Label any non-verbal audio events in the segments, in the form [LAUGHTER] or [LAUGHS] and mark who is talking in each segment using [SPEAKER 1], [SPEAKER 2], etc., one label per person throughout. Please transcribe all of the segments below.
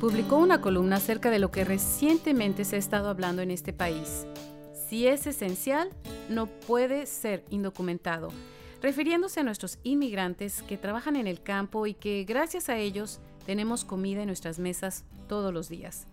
[SPEAKER 1] Publicó una columna acerca de lo que recientemente se ha estado hablando en este país. Si es esencial, no puede ser indocumentado, refiriéndose a nuestros inmigrantes que trabajan en el campo y que gracias a ellos tenemos comida en nuestras mesas todos los días.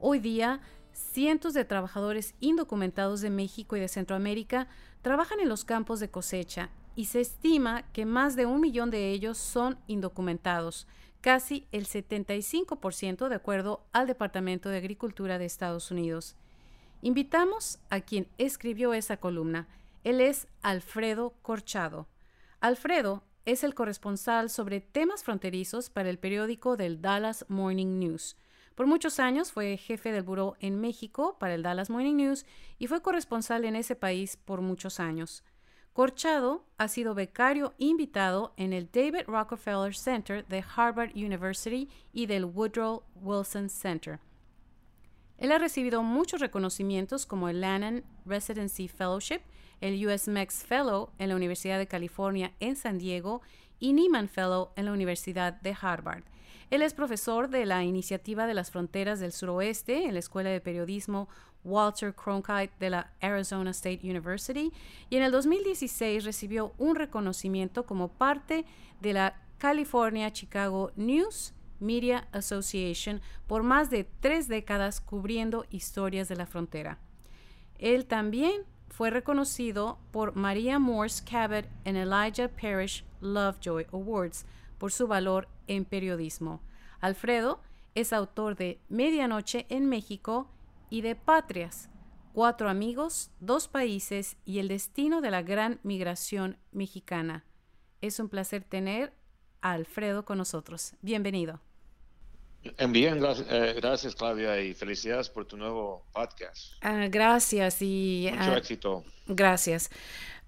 [SPEAKER 1] Hoy día, cientos de trabajadores indocumentados de México y de Centroamérica trabajan en los campos de cosecha y se estima que más de un millón de ellos son indocumentados, casi el 75% de acuerdo al Departamento de Agricultura de Estados Unidos. Invitamos a quien escribió esa columna. Él es Alfredo Corchado. Alfredo es el corresponsal sobre temas fronterizos para el periódico del Dallas Morning News. Por muchos años fue jefe del buró en México para el Dallas Morning News y fue corresponsal en ese país por muchos años. Corchado ha sido becario invitado en el David Rockefeller Center de Harvard University y del Woodrow Wilson Center. Él ha recibido muchos reconocimientos como el Lannan Residency Fellowship, el US Mex Fellow en la Universidad de California en San Diego y Nieman Fellow en la Universidad de Harvard. Él es profesor de la Iniciativa de las Fronteras del Suroeste en la Escuela de Periodismo Walter Cronkite de la Arizona State University y en el 2016 recibió un reconocimiento como parte de la California Chicago News Media Association por más de tres décadas cubriendo historias de la frontera. Él también fue reconocido por Maria Morse Cabot en Elijah Parish Lovejoy Awards por su valor en periodismo. Alfredo es autor de Medianoche en México y de Patrias, Cuatro amigos, dos países y el destino de la gran migración mexicana. Es un placer tener a Alfredo con nosotros. Bienvenido.
[SPEAKER 2] Bien, eh, gracias, Claudia y felicidades por tu nuevo podcast.
[SPEAKER 1] Ah, gracias y...
[SPEAKER 2] Mucho ah, éxito.
[SPEAKER 1] Gracias.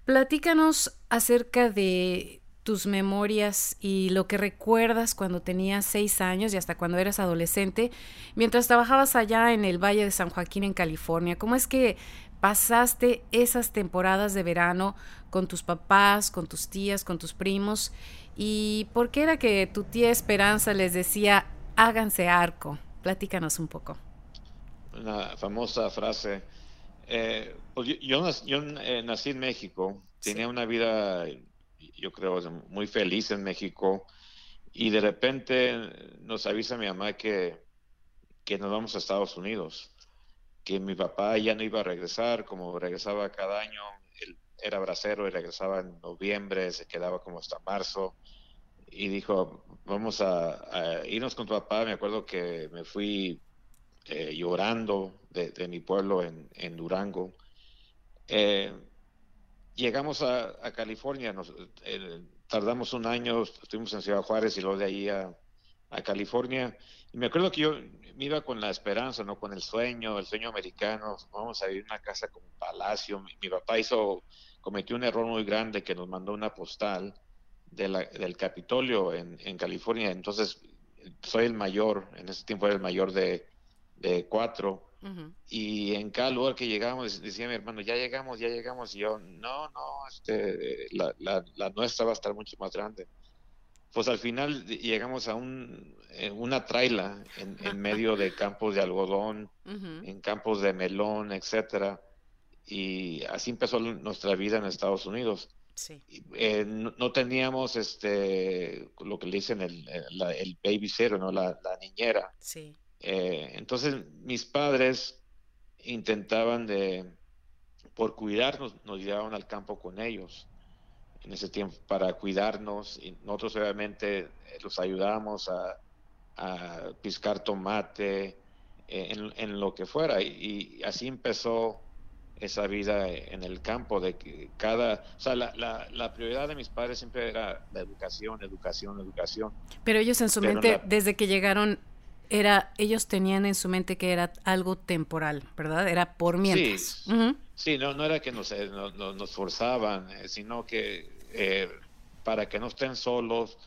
[SPEAKER 1] Platícanos acerca de tus memorias y lo que recuerdas cuando tenías seis años y hasta cuando eras adolescente, mientras trabajabas allá en el Valle de San Joaquín en California. ¿Cómo es que pasaste esas temporadas de verano con tus papás, con tus tías, con tus primos? ¿Y por qué era que tu tía Esperanza les decía, háganse arco? Platícanos un poco.
[SPEAKER 2] Una famosa frase. Eh, pues yo, eh, nací en México, tenía una vida yo creo, muy feliz en México. Y de repente nos avisa mi mamá que, que nos vamos a Estados Unidos, que mi papá ya no iba a regresar, como regresaba cada año, era bracero y regresaba en noviembre, se quedaba como hasta marzo. Y dijo, vamos a, irnos con tu papá. Me acuerdo que me fui eh, llorando de, mi pueblo en, en Durango. Eh, llegamos a, California, nos, eh, tardamos un año, estuvimos en Ciudad Juárez y luego de ahí a, California. Y me acuerdo que yo me iba con la esperanza, ¿no? Con el sueño, el sueño americano, vamos a vivir en una casa como un palacio. Mi, papá hizo, cometió un error muy grande que nos mandó una postal del Capitolio en, California. Entonces, soy el mayor, en ese tiempo era el mayor de, de cuatro y en cada lugar que llegamos decía mi hermano, ya llegamos, ya llegamos. Y yo, no, no, este, la, la, nuestra va a estar mucho más grande. Pues al final llegamos a un, eh, una traila en, medio de [LAUGHS] campos de algodón, en campos de melón, etcétera. Y así empezó nuestra vida en Estados Unidos. Eh, no, teníamos este lo que le dicen el, el, el babysitter, ¿no? La, la niñera.
[SPEAKER 1] Sí.
[SPEAKER 2] Eh, entonces mis padres intentaban de, por cuidarnos, nos llevaban al campo con ellos en ese tiempo para cuidarnos y nosotros obviamente eh, los ayudábamos a, a piscar tomate eh, en, lo que fuera y, así empezó esa vida en el campo de que cada, o sea, la, la, prioridad de mis padres siempre era la educación, educación, educación.
[SPEAKER 1] Pero ellos en su mente, desde que llegaron, era, ellos tenían en su mente que era algo temporal, ¿verdad? Era por mientras.
[SPEAKER 2] Sí, no, no era que nos, eh, nos forzaban, eh, sino que eh, para que no estén solos,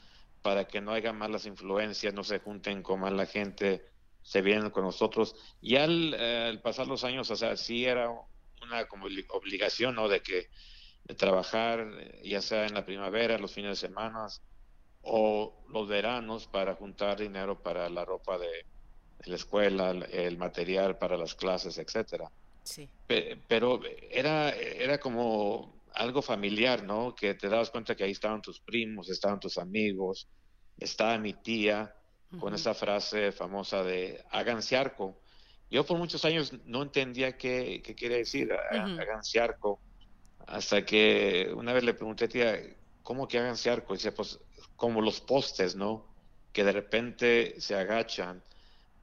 [SPEAKER 2] para que no haya malas influencias, no se junten con mala gente, se vienen con nosotros. Y al, pasar los años, o sea, sí era una como obligación, ¿no? De que de trabajar, ya sea en la primavera, los fines de semana, o los veranos para juntar dinero para la ropa de, la escuela, el material para las clases, etcétera. Sí. Pero era, era como algo familiar, ¿no? Que te dabas cuenta que ahí estaban tus primos, estaban tus amigos, estaba mi tía con esa frase famosa de háganse arco. Yo por muchos años no entendía qué, qué quiere decir háganse arco, hasta que una vez le pregunté, tía, ¿cómo que háganse arco? Y dice, pues como los postes, ¿no? Que de repente se agachan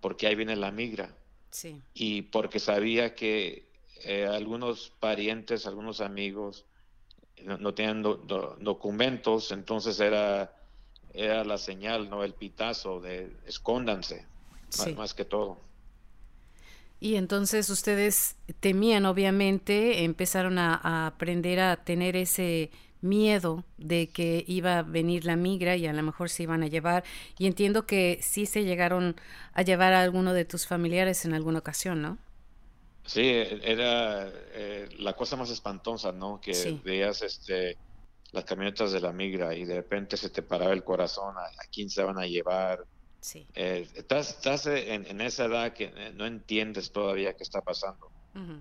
[SPEAKER 2] porque ahí viene la migra. Sí. Y porque sabía que eh, algunos parientes, algunos amigos no, tenían documentos, entonces era, era la señal, ¿no? El pitazo de escóndanse, más, que todo.
[SPEAKER 1] Y entonces ustedes temían, obviamente, empezaron a aprender a tener ese miedo de que iba a venir la migra y a lo mejor se iban a llevar. Y entiendo que sí se llegaron a llevar a alguno de tus familiares en alguna ocasión, ¿no?
[SPEAKER 2] Sí, era eh, la cosa más espantosa, ¿no? Que veías este, las camionetas de la migra y de repente se te paraba el corazón a, quién se van a llevar. Sí. Eh, estás, estás en, esa edad que eh, no entiendes todavía qué está pasando.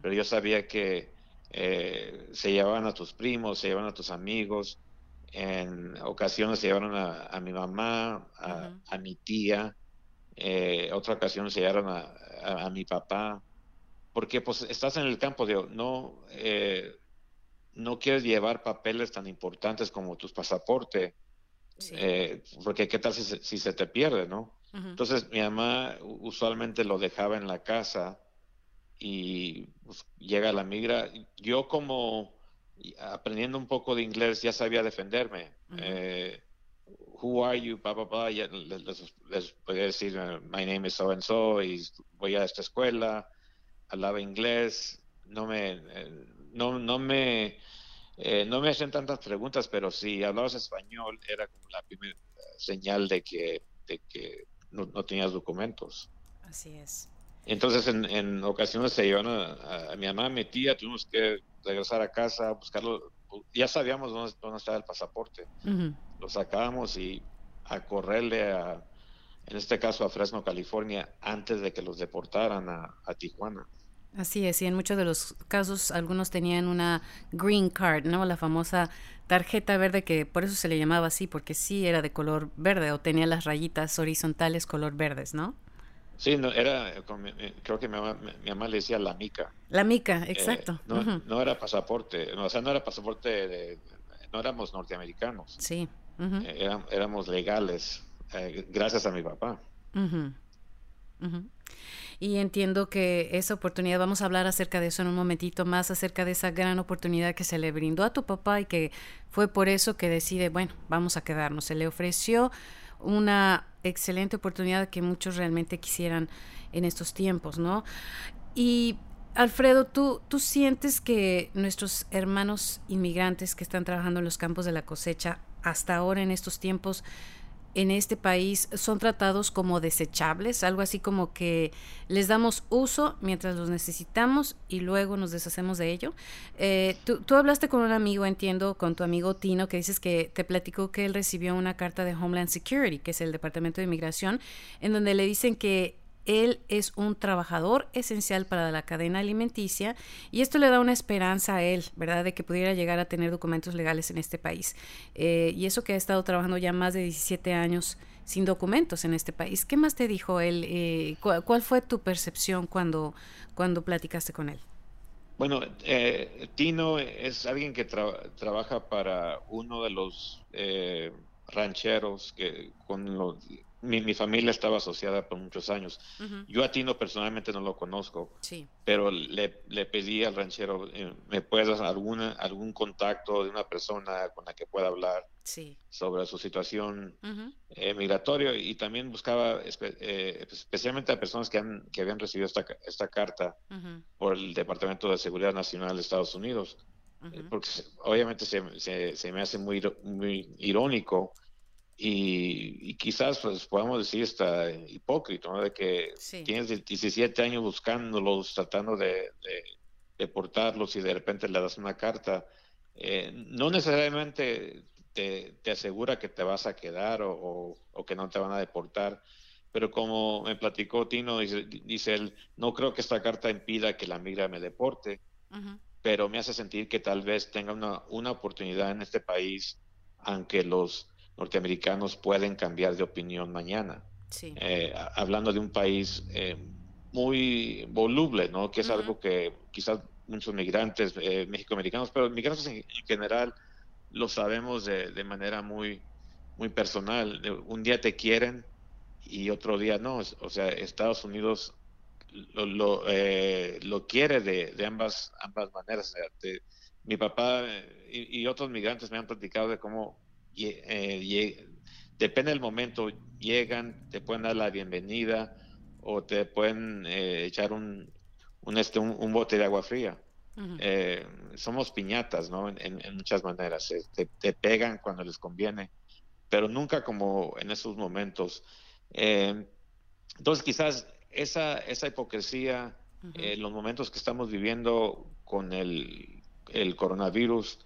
[SPEAKER 2] Pero yo sabía que eh, se llevaban a tus primos, se llevaban a tus amigos, en ocasiones se llevaron a, mi mamá, a, mi tía, eh, otra ocasión se llevaron a, mi papá, porque pues estás en el campo, de no, eh, no quieres llevar papeles tan importantes como tus pasaporte, eh, porque qué tal si se, te pierde, ¿no? Entonces mi mamá usualmente lo dejaba en la casa y pues, llega la migra. Yo como aprendiendo un poco de inglés ya sabía defenderme. Eh, who are you? Blah, les, podía decir, uh, my name is so and so, y voy a esta escuela, hablaba inglés, no me, eh, no, no me, eh, no me hacían tantas preguntas, pero si hablabas español era como la primera señal de que, de que no, no tenías documentos.
[SPEAKER 1] Así es.
[SPEAKER 2] Entonces, en, ocasiones se llevan a, mi mamá, a mi tía, tuvimos que regresar a casa, a buscarlo. Ya sabíamos dónde, estaba el pasaporte. Lo sacábamos y a correrle a, en este caso, a Fresno, California, antes de que los deportaran a, Tijuana.
[SPEAKER 1] Así es, y en muchos de los casos algunos tenían una green card, ¿no? La famosa tarjeta verde que por eso se le llamaba así, porque sí era de color verde o tenía las rayitas horizontales color verdes, ¿no?
[SPEAKER 2] Sí, no, era, creo que mi mamá, le decía la mica.
[SPEAKER 1] La mica, eh, exacto.
[SPEAKER 2] no, era pasaporte, o sea, no era pasaporte, de, no éramos norteamericanos.
[SPEAKER 1] Sí.
[SPEAKER 2] Eh, éramos legales, eh, gracias a mi papá.
[SPEAKER 1] Y entiendo que esa oportunidad, vamos a hablar acerca de eso en un momentito más, acerca de esa gran oportunidad que se le brindó a tu papá y que fue por eso que decide, bueno, vamos a quedarnos. Se le ofreció una excelente oportunidad que muchos realmente quisieran en estos tiempos, ¿no? Y Alfredo, ¿tú, ¿tú sientes que nuestros hermanos inmigrantes que están trabajando en los campos de la cosecha hasta ahora en estos tiempos en este país son tratados como desechables, algo así como que les damos uso mientras los necesitamos y luego nos deshacemos de ello. Eh, tú, hablaste con un amigo, entiendo, con tu amigo Tino, que dices que te platicó que él recibió una carta de Homeland Security, que es el Departamento de Inmigración, en donde le dicen que él es un trabajador esencial para la cadena alimenticia y esto le da una esperanza a él, ¿verdad?, de que pudiera llegar a tener documentos legales en este país. Eh, y eso que ha estado trabajando ya más de 17 años sin documentos en este país. ¿Qué más te dijo él? Eh, ¿cuál, fue tu percepción cuando, cuando platicaste con él?
[SPEAKER 2] Bueno, eh, Tino es alguien que trabaja para uno de los rancheros que con los mi, familia estaba asociada por muchos años. Yo a Tino personalmente no lo conozco, sí. pero le, le, pedí al ranchero, eh, ¿me puedes dar alguna, algún contacto de una persona con la que pueda hablar sí. sobre su situación eh, migratoria? Y también buscaba eh, especialmente a personas que, han, que habían recibido esta, esta carta por el Departamento de Seguridad Nacional de Estados Unidos. Porque obviamente se, se, se, me hace muy, muy irónico y, quizás pues podamos decir está hipócrita, ¿no? De que tienes 17 años buscándolos, tratando de, deportarlos y de repente le das una carta. Eh, no necesariamente te, asegura que te vas a quedar o, que no te van a deportar. Pero como me platicó Tino, dice, él, no creo que esta carta impida que la migra me deporte, pero me hace sentir que tal vez tenga una, una oportunidad en este país, aunque los norteamericanos pueden cambiar de opinión mañana. Eh, hablando de un país eh, muy voluble, ¿no? Que es algo que quizás muchos migrantes, eh, mexicoamericanos, pero migrantes en, general lo sabemos de, manera muy, muy personal. Un día te quieren y otro día no. O sea, Estados Unidos lo, lo, eh, quiere de, ambas, ambas maneras. mi papá y, otros migrantes me han platicado de cómo eh, depende del momento, llegan, te pueden dar la bienvenida o te pueden eh, echar un, un, este, un, bote de agua fría. Eh, somos piñatas, ¿no? En, muchas maneras. Eh, te, pegan cuando les conviene, pero nunca como en esos momentos. entonces, quizás esa, esa hipocresía, los momentos que estamos viviendo con el, el coronavirus,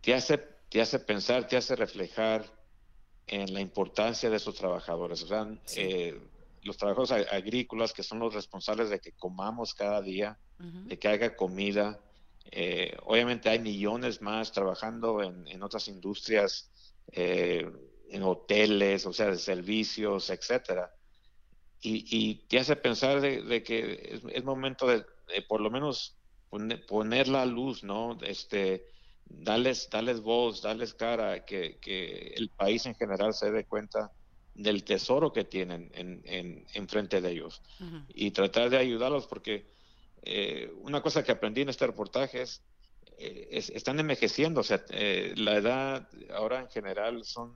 [SPEAKER 2] te hace, te hace pensar, te hace reflejar en la importancia de esos trabajadores. O sea, los trabajadores agrícolas que son los responsables de que comamos cada día, de que haya comida. Eh, obviamente hay millones más trabajando en, otras industrias, eh, en hoteles, o sea, de servicios, etcétera. Y, te hace pensar de, que es, momento de, por lo menos poner, la luz, ¿no? Este, darles, darles voz, darles cara, que, que el país en general se dé cuenta del tesoro que tienen en, en, frente de ellos. Y tratar de ayudarlos porque eh, una cosa que aprendí en este reportaje es, eh, están envejeciendo, o sea, eh, la edad ahora en general son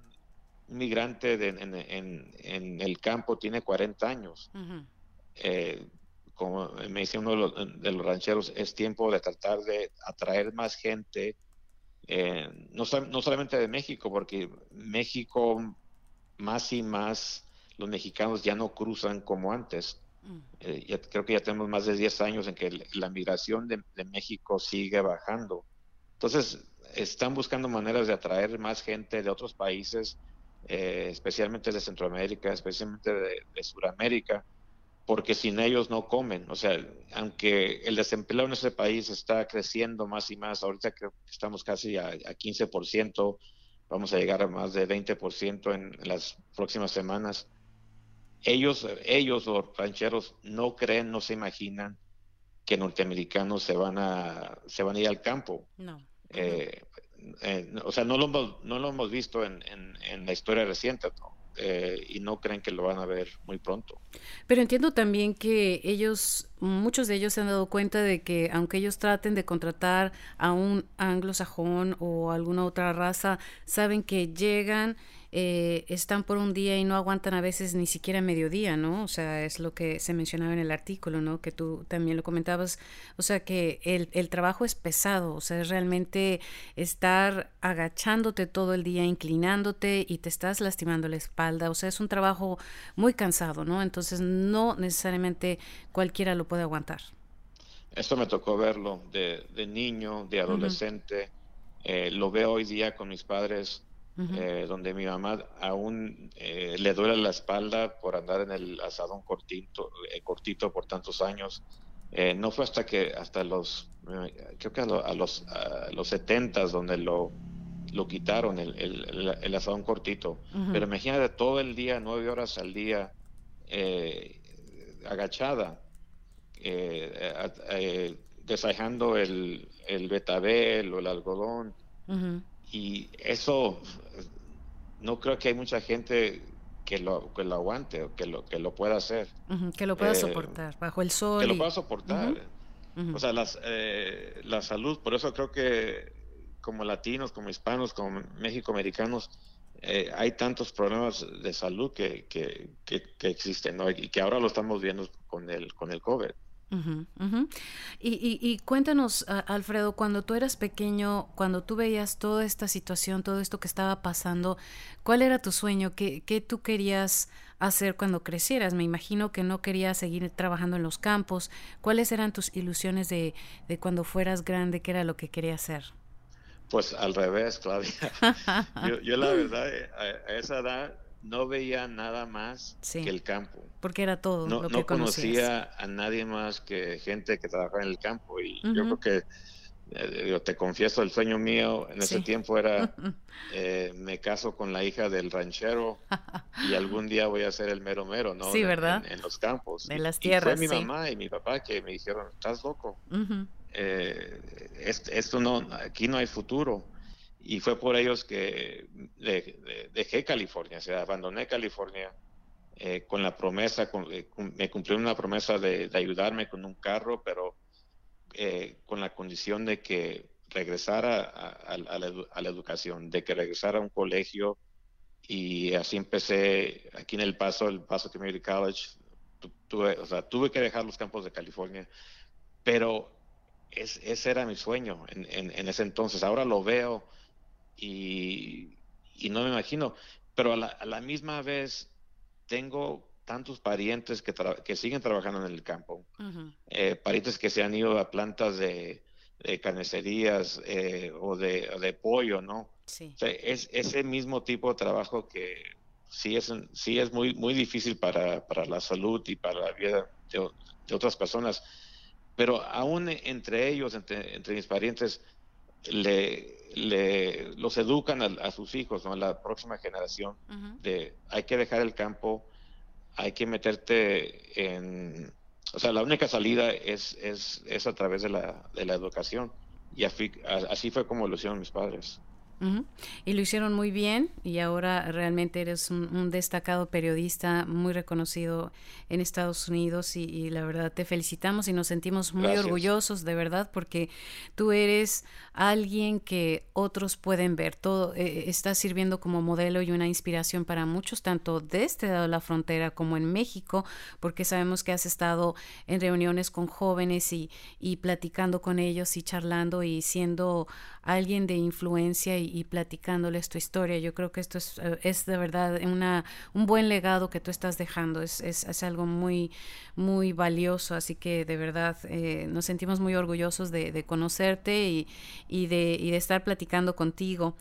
[SPEAKER 2] un migrante en, el campo tiene 40 años. como me dice uno de los, de los, rancheros, es tiempo de tratar de atraer más gente, no, no solamente de México, porque México más y más los mexicanos ya no cruzan como antes. Mm. Eh, creo que ya tenemos más de 10 años en que la migración de, México sigue bajando. Entonces, están buscando maneras de atraer más gente de otros países, eh, especialmente de Centroamérica, especialmente de, de Sudamérica, porque sin ellos no comen. O sea, aunque el desempleo en ese país está creciendo más y más, ahorita creo que estamos casi a, a 15%, vamos a llegar a más de 20% en, las próximas semanas. Ellos, ellos, los rancheros, no creen, no se imaginan que norteamericanos se van a, se van a ir al campo. No. Eh, eh, o sea, no lo hemos, no lo hemos visto en, en, la historia reciente. ¿no? Eh, y no creen que lo van a ver muy pronto.
[SPEAKER 1] Pero entiendo también que ellos, muchos de ellos se han dado cuenta de que aunque ellos traten de contratar a un anglosajón o alguna otra raza, saben que llegan eh, están por un día y no aguantan a veces ni siquiera mediodía, ¿no? O sea, es lo que se mencionaba en el artículo, ¿no? Que tú también lo comentabas. O sea, que el, el trabajo es pesado, o sea, es realmente estar agachándote todo el día, inclinándote y te estás lastimando la espalda. O sea, es un trabajo muy cansado, ¿no? Entonces, no necesariamente cualquiera lo puede aguantar.
[SPEAKER 2] Esto me tocó verlo de, de niño, de adolescente. Eh, lo veo hoy día con mis padres eh, donde mi mamá aún eh, le duele la espalda por andar en el asadón cortito, eh, cortito por tantos años. no fue hasta que, hasta los, creo que a, los, a los 70 donde lo, lo quitaron, el, el, asadón cortito. Pero imagínate todo el día, nueve horas al día, agachada, desajando el, el betabel o el algodón y eso no creo que hay mucha gente que lo, que lo aguante o que lo, que lo pueda hacer.
[SPEAKER 1] que lo pueda eh, soportar bajo el sol.
[SPEAKER 2] Que lo pueda soportar. O sea, las, eh, la salud, por eso creo que como latinos, como hispanos, como mexicoamericanos, eh, hay tantos problemas de salud que, que, que, que existen y que ahora lo estamos viendo con el, con el COVID.
[SPEAKER 1] Y, cuéntanos, Alfredo, cuando tú eras pequeño, cuando tú veías toda esta situación, todo esto que estaba pasando, ¿cuál era tu sueño? ¿Qué, qué tú querías hacer cuando crecieras? Me imagino que no querías seguir trabajando en los campos. ¿Cuáles eran tus ilusiones de, de cuando fueras grande? ¿Qué era lo que querías hacer?
[SPEAKER 2] Pues al revés, Claudia. [LAUGHS] yo, la verdad, a, esa edad no veía nada más que el campo.
[SPEAKER 1] Porque era todo.
[SPEAKER 2] No,
[SPEAKER 1] lo que
[SPEAKER 2] conocía a nadie más que gente que trabajaba en el campo. Y yo creo que eh, te confieso, el sueño mío en ese tiempo era, [LAUGHS] eh, me caso con la hija del ranchero y [LAUGHS] algún día voy a ser el mero mero, ¿no?
[SPEAKER 1] Sí, ¿verdad?
[SPEAKER 2] En, los campos.
[SPEAKER 1] De las tierras.
[SPEAKER 2] Y fue mi mamá y mi papá que me dijeron, estás loco. Eh, esto no, aquí no hay futuro. Y fue por ellos que dejé California, o sea, abandoné California con la promesa, me cumplió una promesa de ayudarme con un carro, pero eh, con la condición de que regresara a, la, educación, de que regresara a un colegio y así empecé aquí en El Paso, el Paso Community College. Tuve, o sea, tuve que dejar los campos de California, pero ese era mi sueño en, ese entonces. Ahora lo veo y, no me imagino, pero a la misma vez tengo tantos parientes que, que siguen trabajando en el campo, eh, parientes que se han ido a plantas de, carnicerías eh, o, de, pollo, ¿no?
[SPEAKER 1] Sí.
[SPEAKER 2] es ese mismo tipo de trabajo que sí es, sí es muy, muy difícil para, la salud y para la vida de, otras personas, pero aún entre ellos, entre, mis parientes, le, le, los educan a, sus hijos, ¿no? a la próxima generación, de hay que dejar el campo, hay que meterte en... O sea, la única salida es, es, es a través de la, de la educación. Y así fue como lo hicieron mis padres.
[SPEAKER 1] Y lo hicieron muy bien y ahora realmente eres un, destacado periodista muy reconocido en Estados Unidos y, la verdad te felicitamos y nos sentimos muy orgullosos de verdad porque tú eres alguien que otros pueden ver. Todo eh, está sirviendo como modelo y una inspiración para muchos, tanto de este lado de la frontera como en México, porque sabemos que has estado en reuniones con jóvenes y, y platicando con ellos y charlando y siendo alguien de influencia y, platicándoles tu historia. Yo creo que esto es, eh, es de verdad una, un buen legado que tú estás dejando. Es, es, es algo muy, muy valioso. Así que de verdad eh, nos sentimos muy orgullosos de, conocerte y, y, de, y de estar platicando contigo.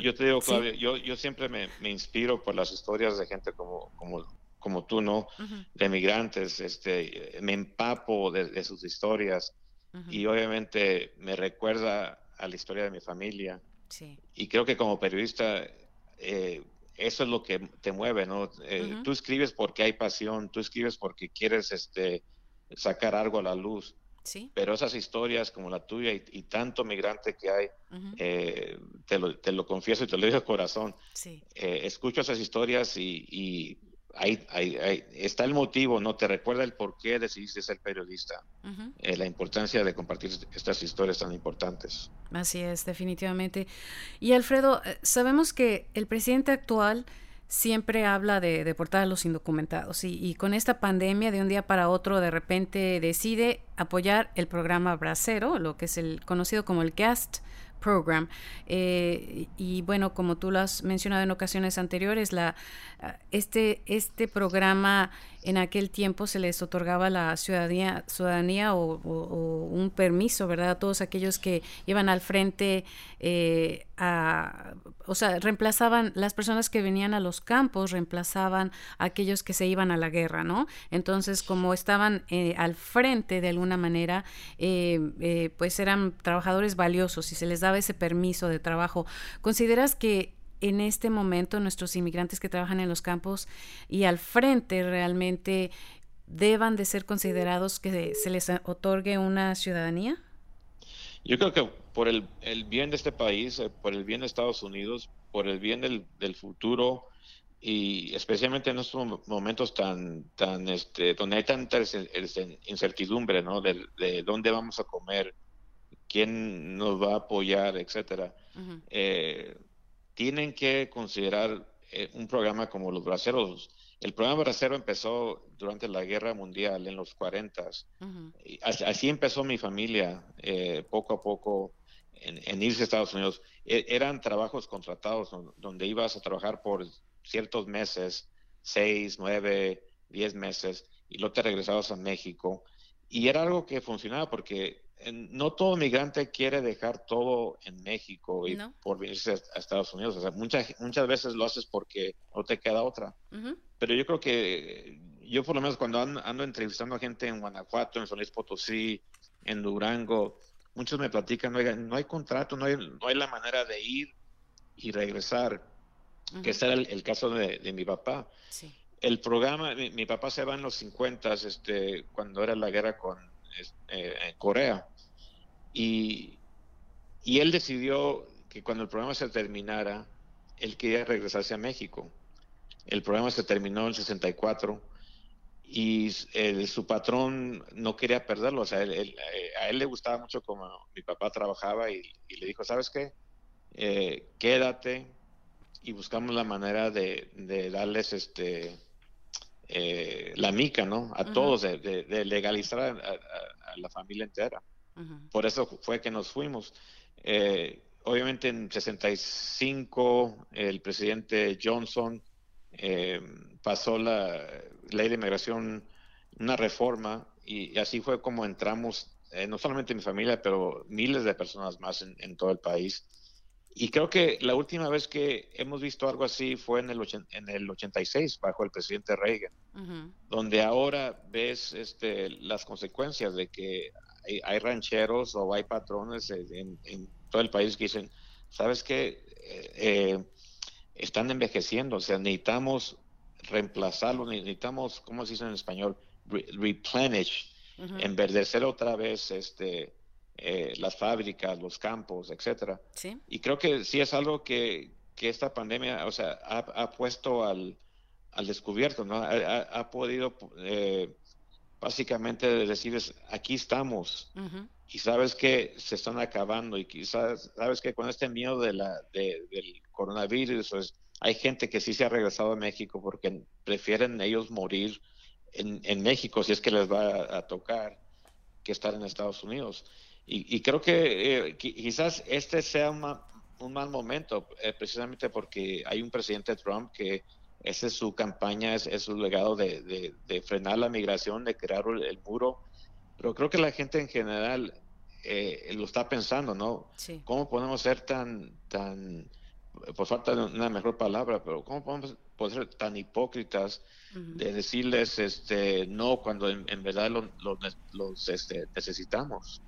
[SPEAKER 2] yo, te digo, Claudia, yo, yo siempre me, me, inspiro por las historias de gente como, como, como tú, ¿no? De migrantes, este, me empapo de sus historias y obviamente me recuerda a la historia de mi familia. Y creo que como periodista eh, eso es lo que te mueve, ¿no? Eh, tú escribes porque hay pasión, tú escribes porque quieres este, sacar algo a la luz.
[SPEAKER 1] Sí.
[SPEAKER 2] Pero esas historias como la tuya y, tanto migrante que hay, eh, te, lo, te, lo, confieso y te lo digo de corazón,
[SPEAKER 1] sí.
[SPEAKER 2] escucho esas historias y ahí, ahí, está el motivo, ¿no? Te recuerda el por qué decidiste ser periodista, eh, la importancia de compartir estas historias tan importantes.
[SPEAKER 1] Así es, definitivamente. Y Alfredo, eh, sabemos que el presidente actual siempre habla de deportar a los indocumentados y, y, con esta pandemia de un día para otro de repente decide apoyar el programa Bracero, lo que es el conocido como el GAST Program. Eh, y bueno, como tú lo has mencionado en ocasiones anteriores, la, este, este programa en aquel tiempo se les otorgaba la ciudadanía, ciudadanía o, un permiso, ¿verdad? A todos aquellos que iban al frente, eh, o sea, reemplazaban las personas que venían a los campos, reemplazaban a aquellos que se iban a la guerra, ¿no? Entonces, como estaban eh, al frente de alguna manera, eh, pues eran trabajadores valiosos y se les daba ese permiso de trabajo. ¿Consideras que en este momento nuestros inmigrantes que trabajan en los campos y al frente realmente deban de ser considerados que se les otorgue una ciudadanía?
[SPEAKER 2] Yo creo que por el, bien de este país, eh, por el bien de Estados Unidos, por el bien del, futuro y especialmente en estos momentos tan, tan, este, donde hay tanta incertidumbre, ¿no? De, dónde vamos a comer, quién nos va a apoyar, etcétera tienen que considerar eh, un programa como los braceros. El programa bracero empezó durante la Guerra Mundial en los 40. así, empezó mi familia, eh, poco a poco, en, irse a Estados Unidos. E, eran trabajos contratados donde ibas a trabajar por ciertos meses, seis, nueve, diez meses, y luego te regresabas a México. Y era algo que funcionaba porque no todo migrante quiere dejar todo en México y por venirse a, Estados Unidos. O sea, muchas, muchas veces lo haces porque no te queda otra. Pero yo creo que yo por lo menos cuando ando, entrevistando a gente en Guanajuato, en San Luis Potosí, en Durango, muchos me platican, no hay contrato, no hay, no hay la manera de ir y regresar, que ese era el, caso de, mi papá. El programa, mi, papá se va en los 50, este, cuando era la guerra con eh, Corea, y, y él decidió que cuando el programa se terminara, él quería regresarse a México. El programa se terminó en el 64 y su patrón no quería perderlo. O sea, eh, a él le gustaba mucho como mi papá trabajaba y, le dijo, ¿sabes qué? Eh, quédate y buscamos la manera de, darles este eh, la mica, ¿no? A todos, de, legalizar a, la familia entera. Por eso fue que nos fuimos. obviamente en 65 el presidente Johnson pasó la ley de inmigración, una reforma, y, así fue como entramos, eh, no solamente mi familia, pero miles de personas más en, todo el país. Y creo que la última vez que hemos visto algo así fue en el, en el 86, bajo el presidente Reagan, donde ahora ves este, las consecuencias de que hay, rancheros o hay patrones en, todo el país que dicen, ¿sabes qué? Eh, eh, están envejeciendo, o sea, necesitamos reemplazarlo, necesitamos, ¿cómo se dice en español? replenish, enverdecer otra vez este, eh, las fábricas, los campos, etcétera. Y creo que sí es algo que, que esta pandemia, o sea, ha, puesto al, al, descubierto, ¿no? Ha, podido eh, básicamente decirles, aquí estamos. Y sabes que se están acabando y quizás sabes que con este miedo de la, del coronavirus, pues, hay gente que sí se ha regresado a México porque prefieren ellos morir en, México si es que les va a, tocar que estar en Estados Unidos. Y, creo que eh, quizás este sea un, mal momento, eh, precisamente porque hay un presidente Trump que esa es su campaña, es, su legado de, frenar la migración, de crear el, muro. Pero creo que la gente en general eh, lo está pensando, ¿no? ¿Cómo podemos ser tan, tan por falta de una mejor palabra, pero ¿cómo podemos ser tan hipócritas de decirles este no cuando en, verdad los este, necesitamos?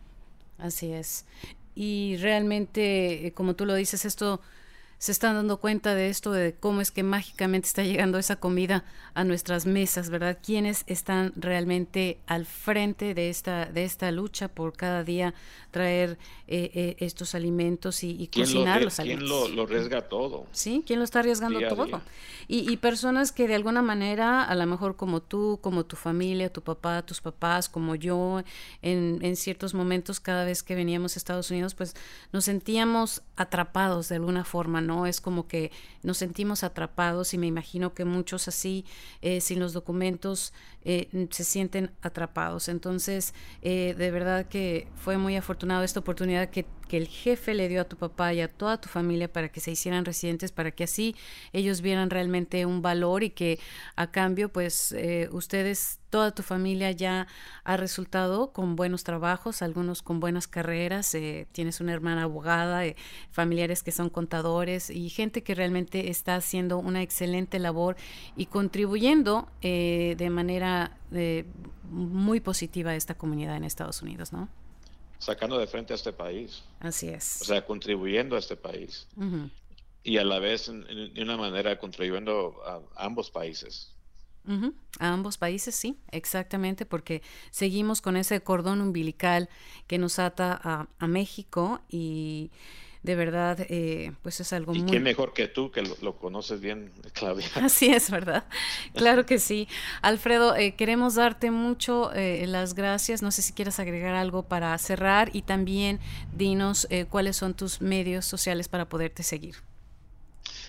[SPEAKER 1] Así es. Y realmente, eh, como tú lo dices, esto se están dando cuenta de esto, de cómo es que mágicamente está llegando esa comida a nuestras mesas, ¿verdad? ¿Quiénes están realmente al frente de esta, de esta lucha por cada día traer eh, eh, estos alimentos y, cocinar los alimentos?
[SPEAKER 2] ¿Quién lo, arriesga todo?
[SPEAKER 1] Sí, ¿quién lo está arriesgando todo? Y, y, personas que de alguna manera, a lo mejor como tú, como tu familia, tu papá, tus papás, como yo, en, en ciertos momentos cada vez que veníamos a Estados Unidos, pues nos sentíamos atrapados de alguna forma, ¿no? Es como que nos sentimos atrapados y me imagino que muchos así, eh, sin los documentos, eh, se sienten atrapados. Entonces, eh, de verdad que fue muy afortunado esta oportunidad que, que, el jefe le dio a tu papá y a toda tu familia para que se hicieran residentes, para que así ellos vieran realmente un valor y que a cambio, pues ustedes toda tu familia ya ha resultado con buenos trabajos, algunos con buenas carreras, eh, tienes una hermana abogada, eh, familiares que son contadores y gente que realmente está haciendo una excelente labor y contribuyendo eh, de manera muy positiva a esta comunidad en Estados Unidos, ¿no?
[SPEAKER 2] Sacando de frente a este país.
[SPEAKER 1] Así es.
[SPEAKER 2] O sea, contribuyendo a este país. Y a la vez, de una manera, contribuyendo a ambos países.
[SPEAKER 1] A ambos países, sí, exactamente, porque seguimos con ese cordón umbilical que nos ata a, México y de verdad, eh, pues es algo
[SPEAKER 2] ¿Y
[SPEAKER 1] muy...
[SPEAKER 2] quién mejor que tú, que lo, conoces bien, [LAUGHS] Claudia? [LAUGHS]
[SPEAKER 1] Así es, ¿verdad? [LAUGHS] Claro que sí. Alfredo, eh, queremos darte mucho eh, las gracias. No sé si quieres agregar algo para cerrar y también dinos cuáles son tus medios sociales para poderte seguir.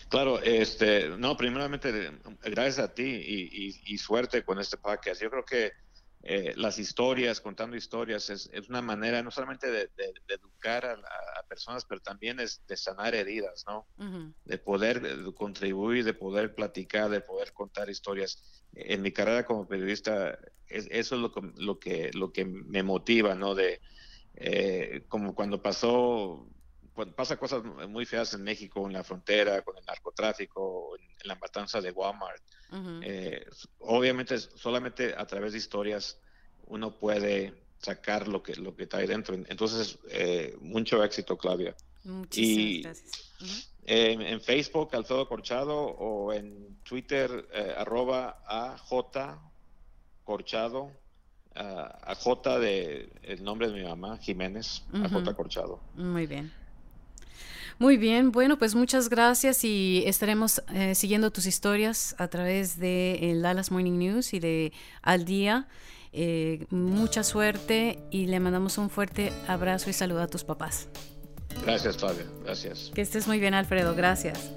[SPEAKER 2] Claro, este, no, primeramente, gracias a ti y, suerte con este podcast. Yo creo que eh, las historias, contando historias, es, una manera no solamente de, educar a, personas, pero también es de sanar heridas, ¿no? De poder contribuir, de poder platicar, de poder contar historias. En mi carrera como periodista, eso es lo, lo, que, lo que me motiva, ¿no? De, eh, como cuando pasó, cuando pasa cosas muy feas en México, en la frontera, con el narcotráfico, en, la matanza de Walmart. Eh, obviamente, solamente a través de historias uno puede sacar lo que, lo que está ahí dentro. Entonces, eh, mucho éxito, Claudia.
[SPEAKER 1] Muchísimas gracias.
[SPEAKER 2] en Facebook, Alfredo Corchado, o en Twitter, arroba AJ Corchado a, J de el nombre de mi mamá, Jiménez, a J Corchado.
[SPEAKER 1] Muy bien. Muy bien, bueno, pues muchas gracias y estaremos eh, siguiendo tus historias a través de el Dallas Morning News y de Al Día. Eh, mucha suerte y le mandamos un fuerte abrazo y saludo a tus papás.
[SPEAKER 2] Gracias, Fabio. Gracias.
[SPEAKER 1] Que estés muy bien, Alfredo. Gracias.